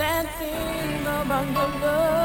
dancing among the love.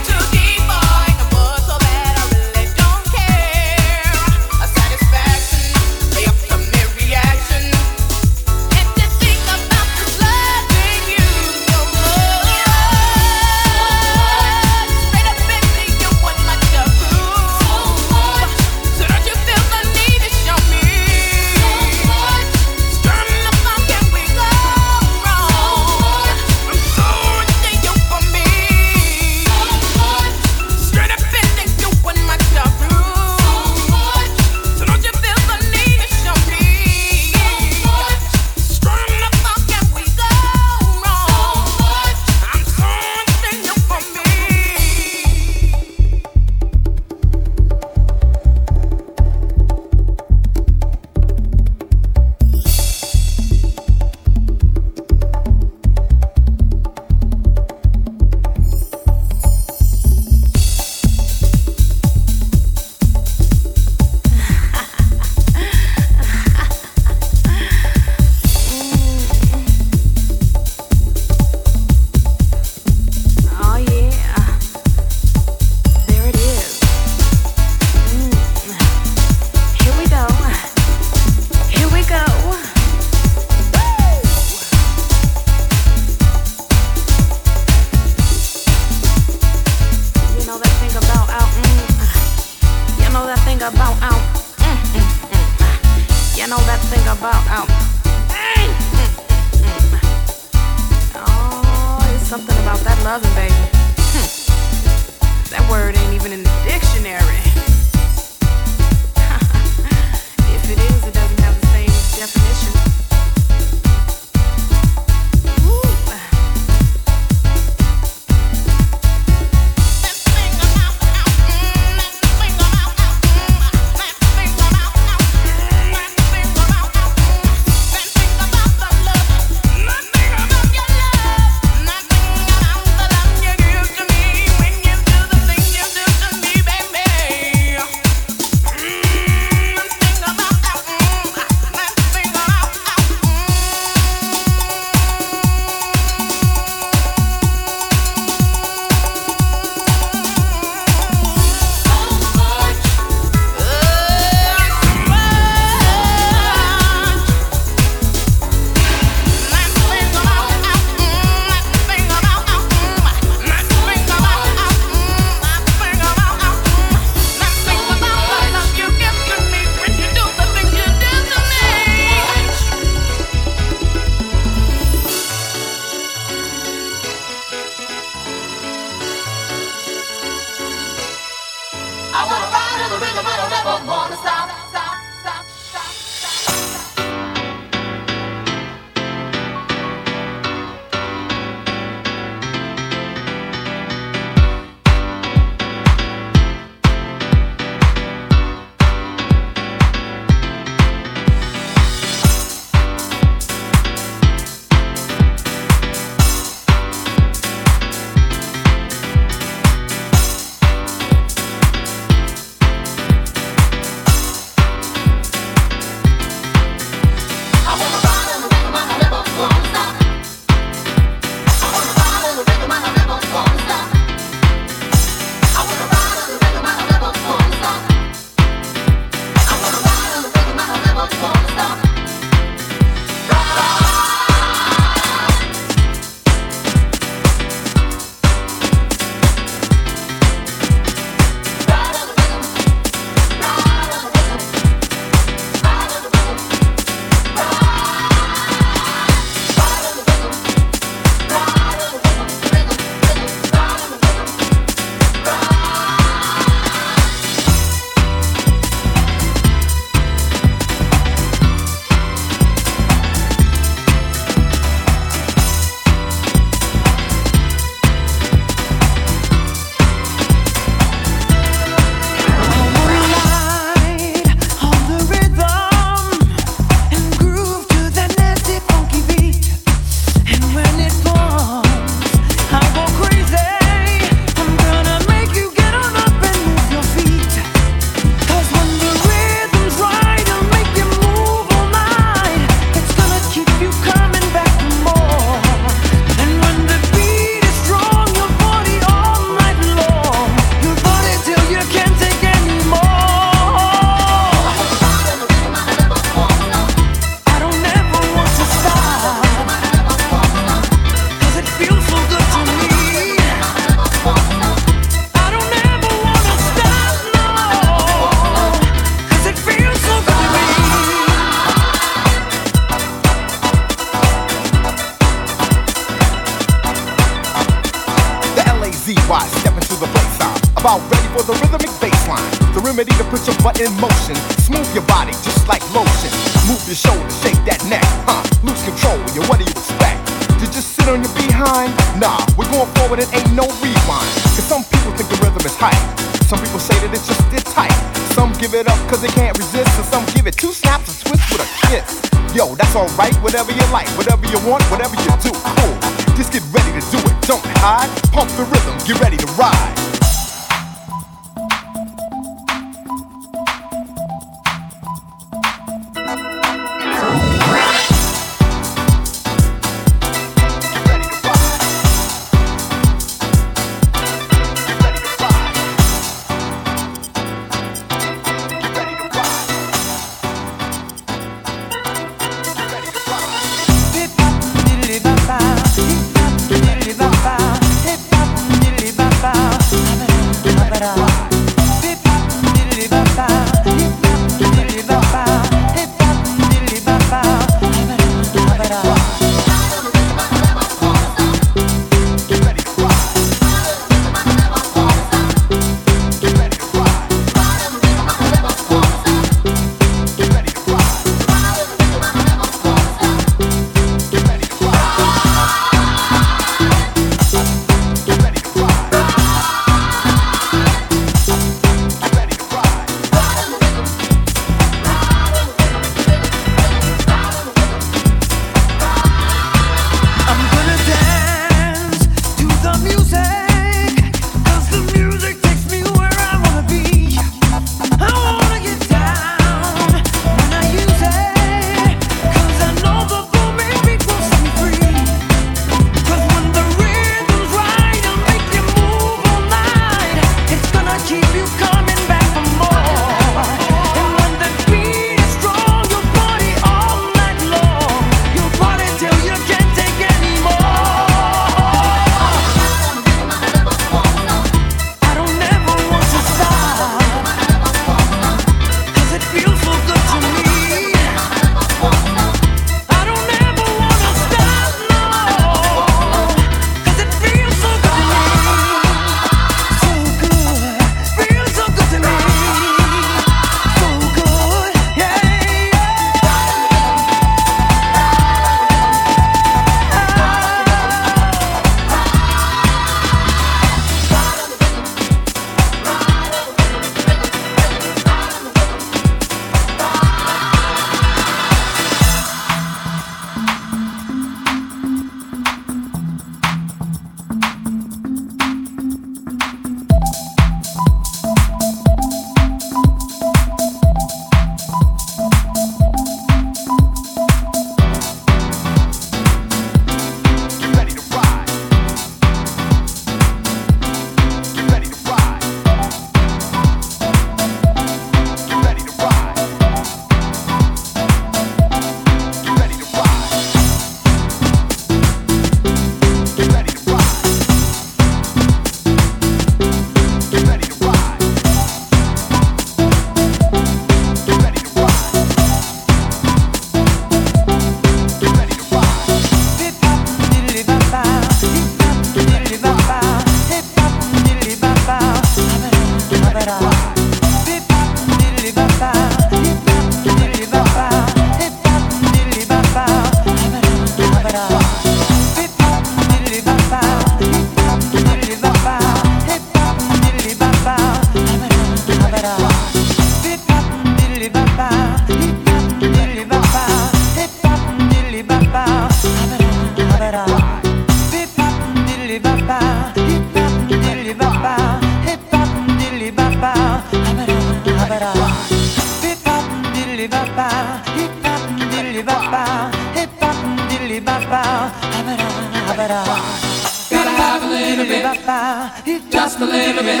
Just a little bit.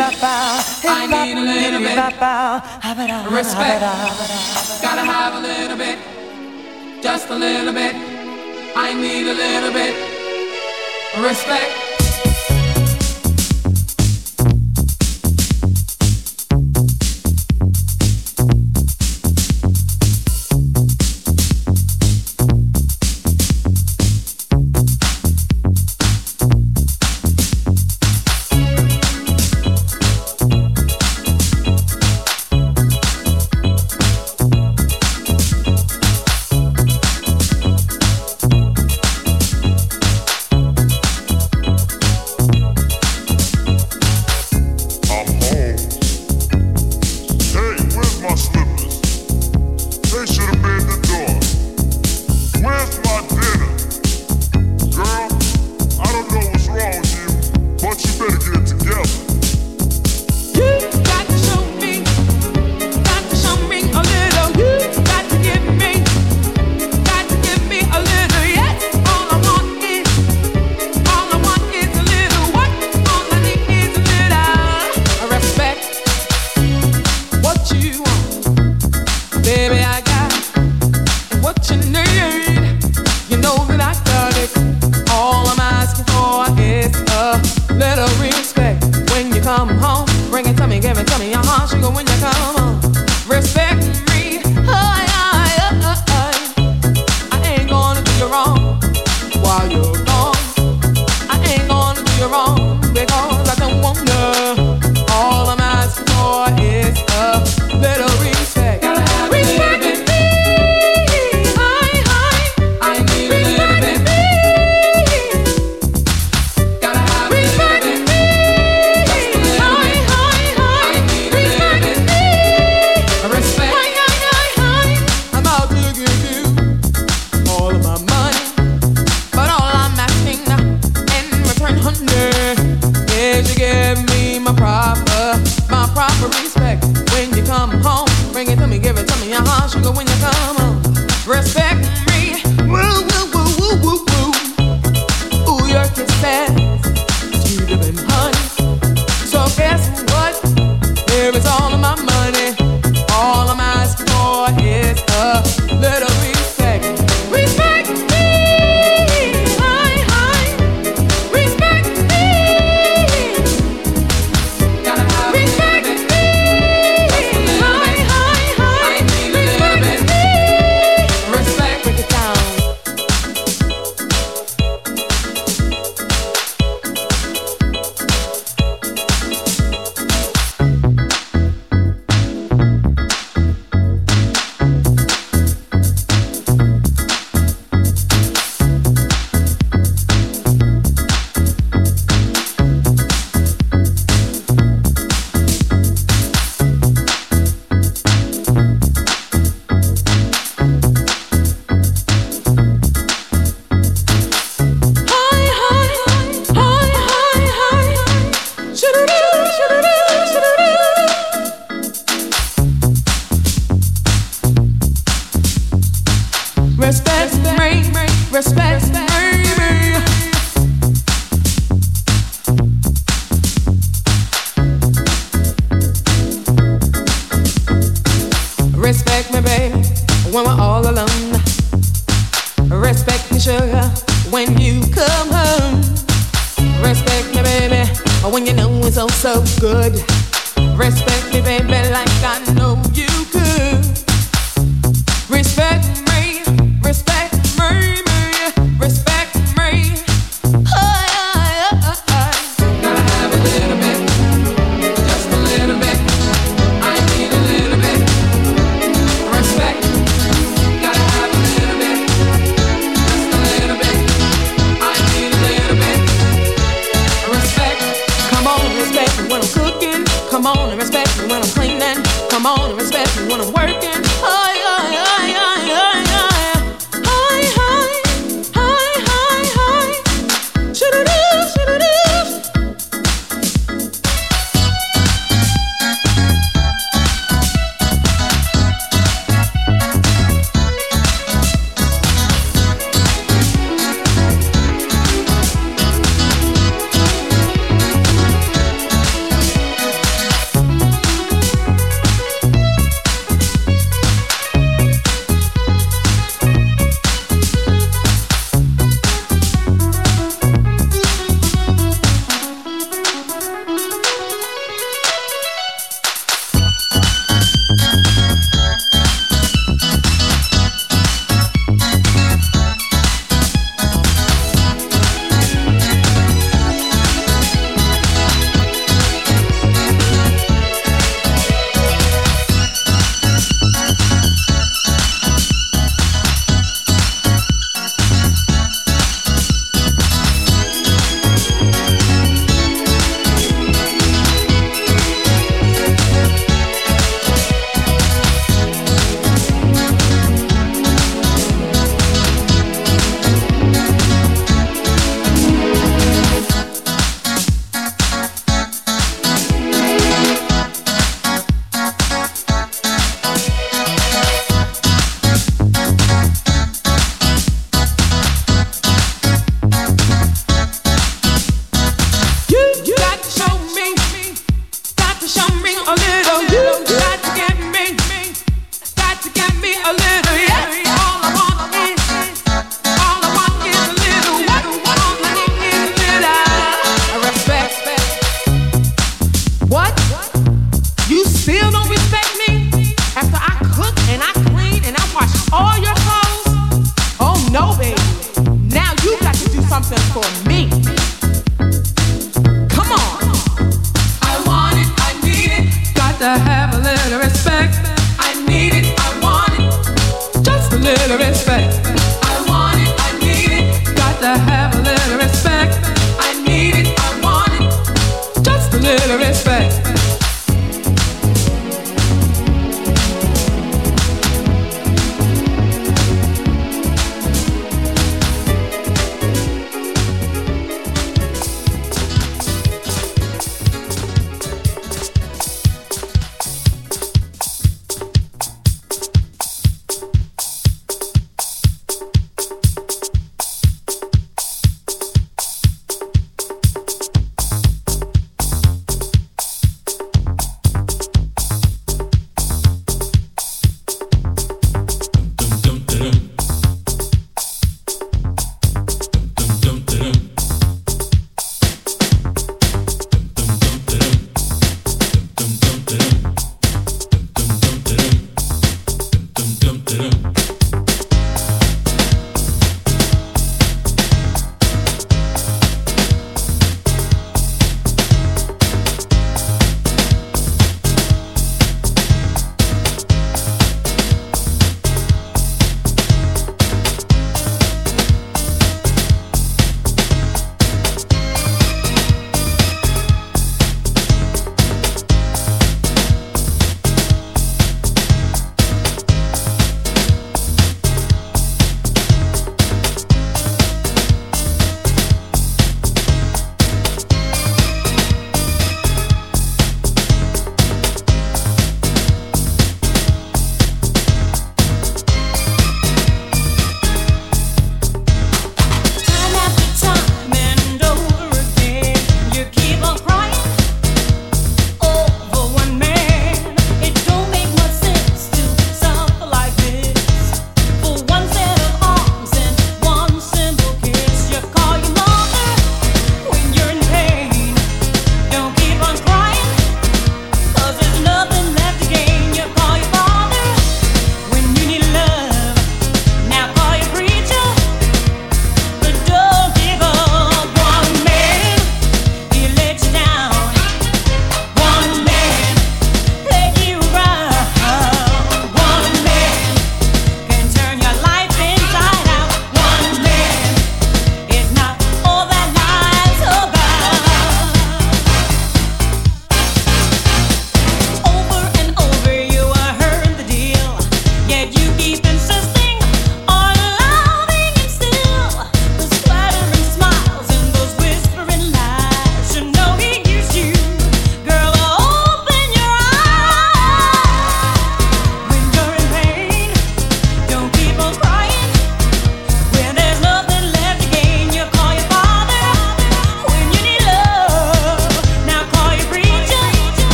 I need a little bit. Respect. Gotta have a little bit. Just a little bit. I need a little bit. Respect. washing when you come. alone. Respect me, sugar, when you come home. Respect me, baby, when you know it's all so good. Respect me, baby, like I know